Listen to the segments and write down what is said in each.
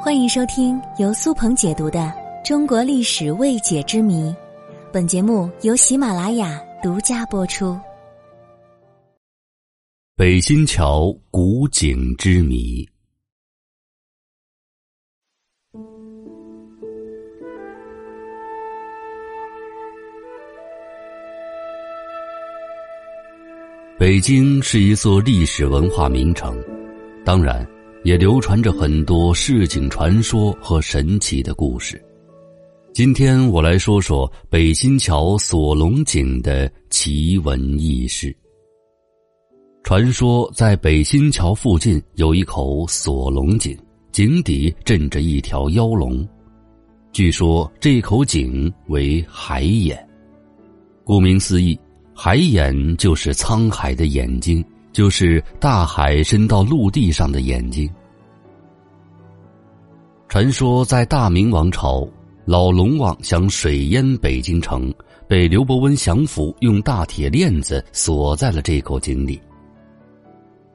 欢迎收听由苏鹏解读的《中国历史未解之谜》，本节目由喜马拉雅独家播出。北新桥古井之谜。北京是一座历史文化名城，当然。也流传着很多市井传说和神奇的故事。今天我来说说北新桥锁龙井的奇闻异事。传说在北新桥附近有一口锁龙井，井底镇着一条妖龙。据说这口井为海眼，顾名思义，海眼就是沧海的眼睛。就是大海伸到陆地上的眼睛。传说在大明王朝，老龙王想水淹北京城，被刘伯温降服，用大铁链子锁在了这口井里。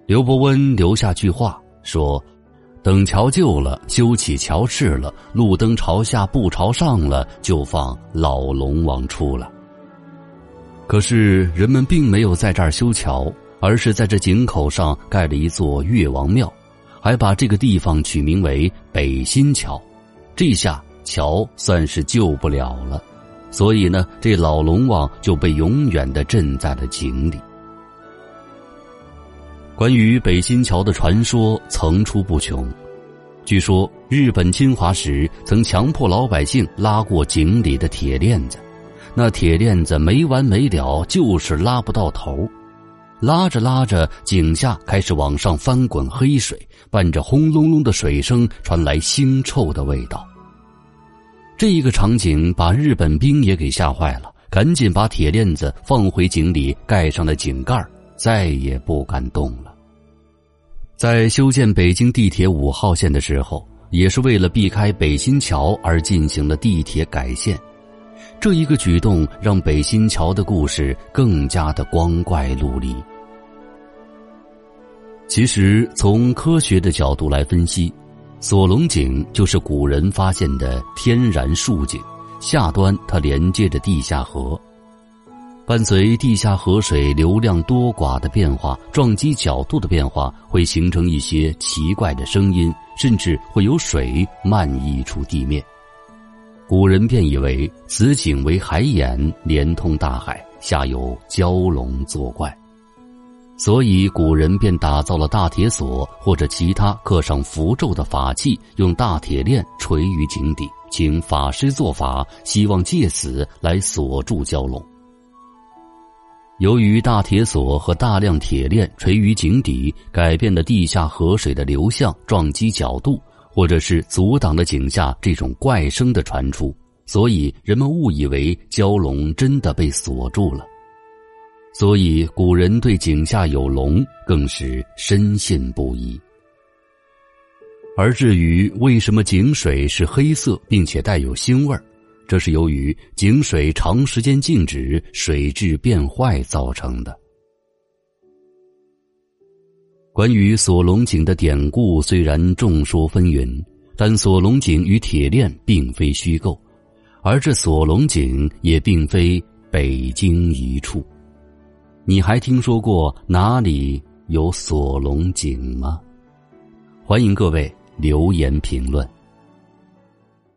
刘伯温留下句话说：“等桥旧了，修起桥式了，路灯朝下不朝上了，就放老龙王出来。”可是人们并没有在这儿修桥。而是在这井口上盖了一座越王庙，还把这个地方取名为北新桥，这下桥算是救不了了。所以呢，这老龙王就被永远的镇在了井里。关于北新桥的传说层出不穷，据说日本侵华时曾强迫老百姓拉过井里的铁链子，那铁链子没完没了，就是拉不到头。拉着拉着，井下开始往上翻滚黑水，伴着轰隆隆的水声，传来腥臭的味道。这一个场景把日本兵也给吓坏了，赶紧把铁链子放回井里，盖上了井盖，再也不敢动了。在修建北京地铁五号线的时候，也是为了避开北新桥而进行了地铁改线。这一个举动让北新桥的故事更加的光怪陆离。其实，从科学的角度来分析，锁龙井就是古人发现的天然竖井，下端它连接着地下河，伴随地下河水流量多寡的变化，撞击角度的变化，会形成一些奇怪的声音，甚至会有水漫溢出地面。古人便以为此井为海眼，连通大海，下有蛟龙作怪。所以，古人便打造了大铁锁或者其他刻上符咒的法器，用大铁链垂于井底，请法师做法，希望借此来锁住蛟龙。由于大铁锁和大量铁链垂于井底，改变了地下河水的流向、撞击角度，或者是阻挡了井下这种怪声的传出，所以人们误以为蛟龙真的被锁住了。所以，古人对井下有龙更是深信不疑。而至于为什么井水是黑色并且带有腥味儿，这是由于井水长时间静止，水质变坏造成的。关于锁龙井的典故虽然众说纷纭，但锁龙井与铁链并非虚构，而这锁龙井也并非北京一处。你还听说过哪里有锁龙井吗？欢迎各位留言评论。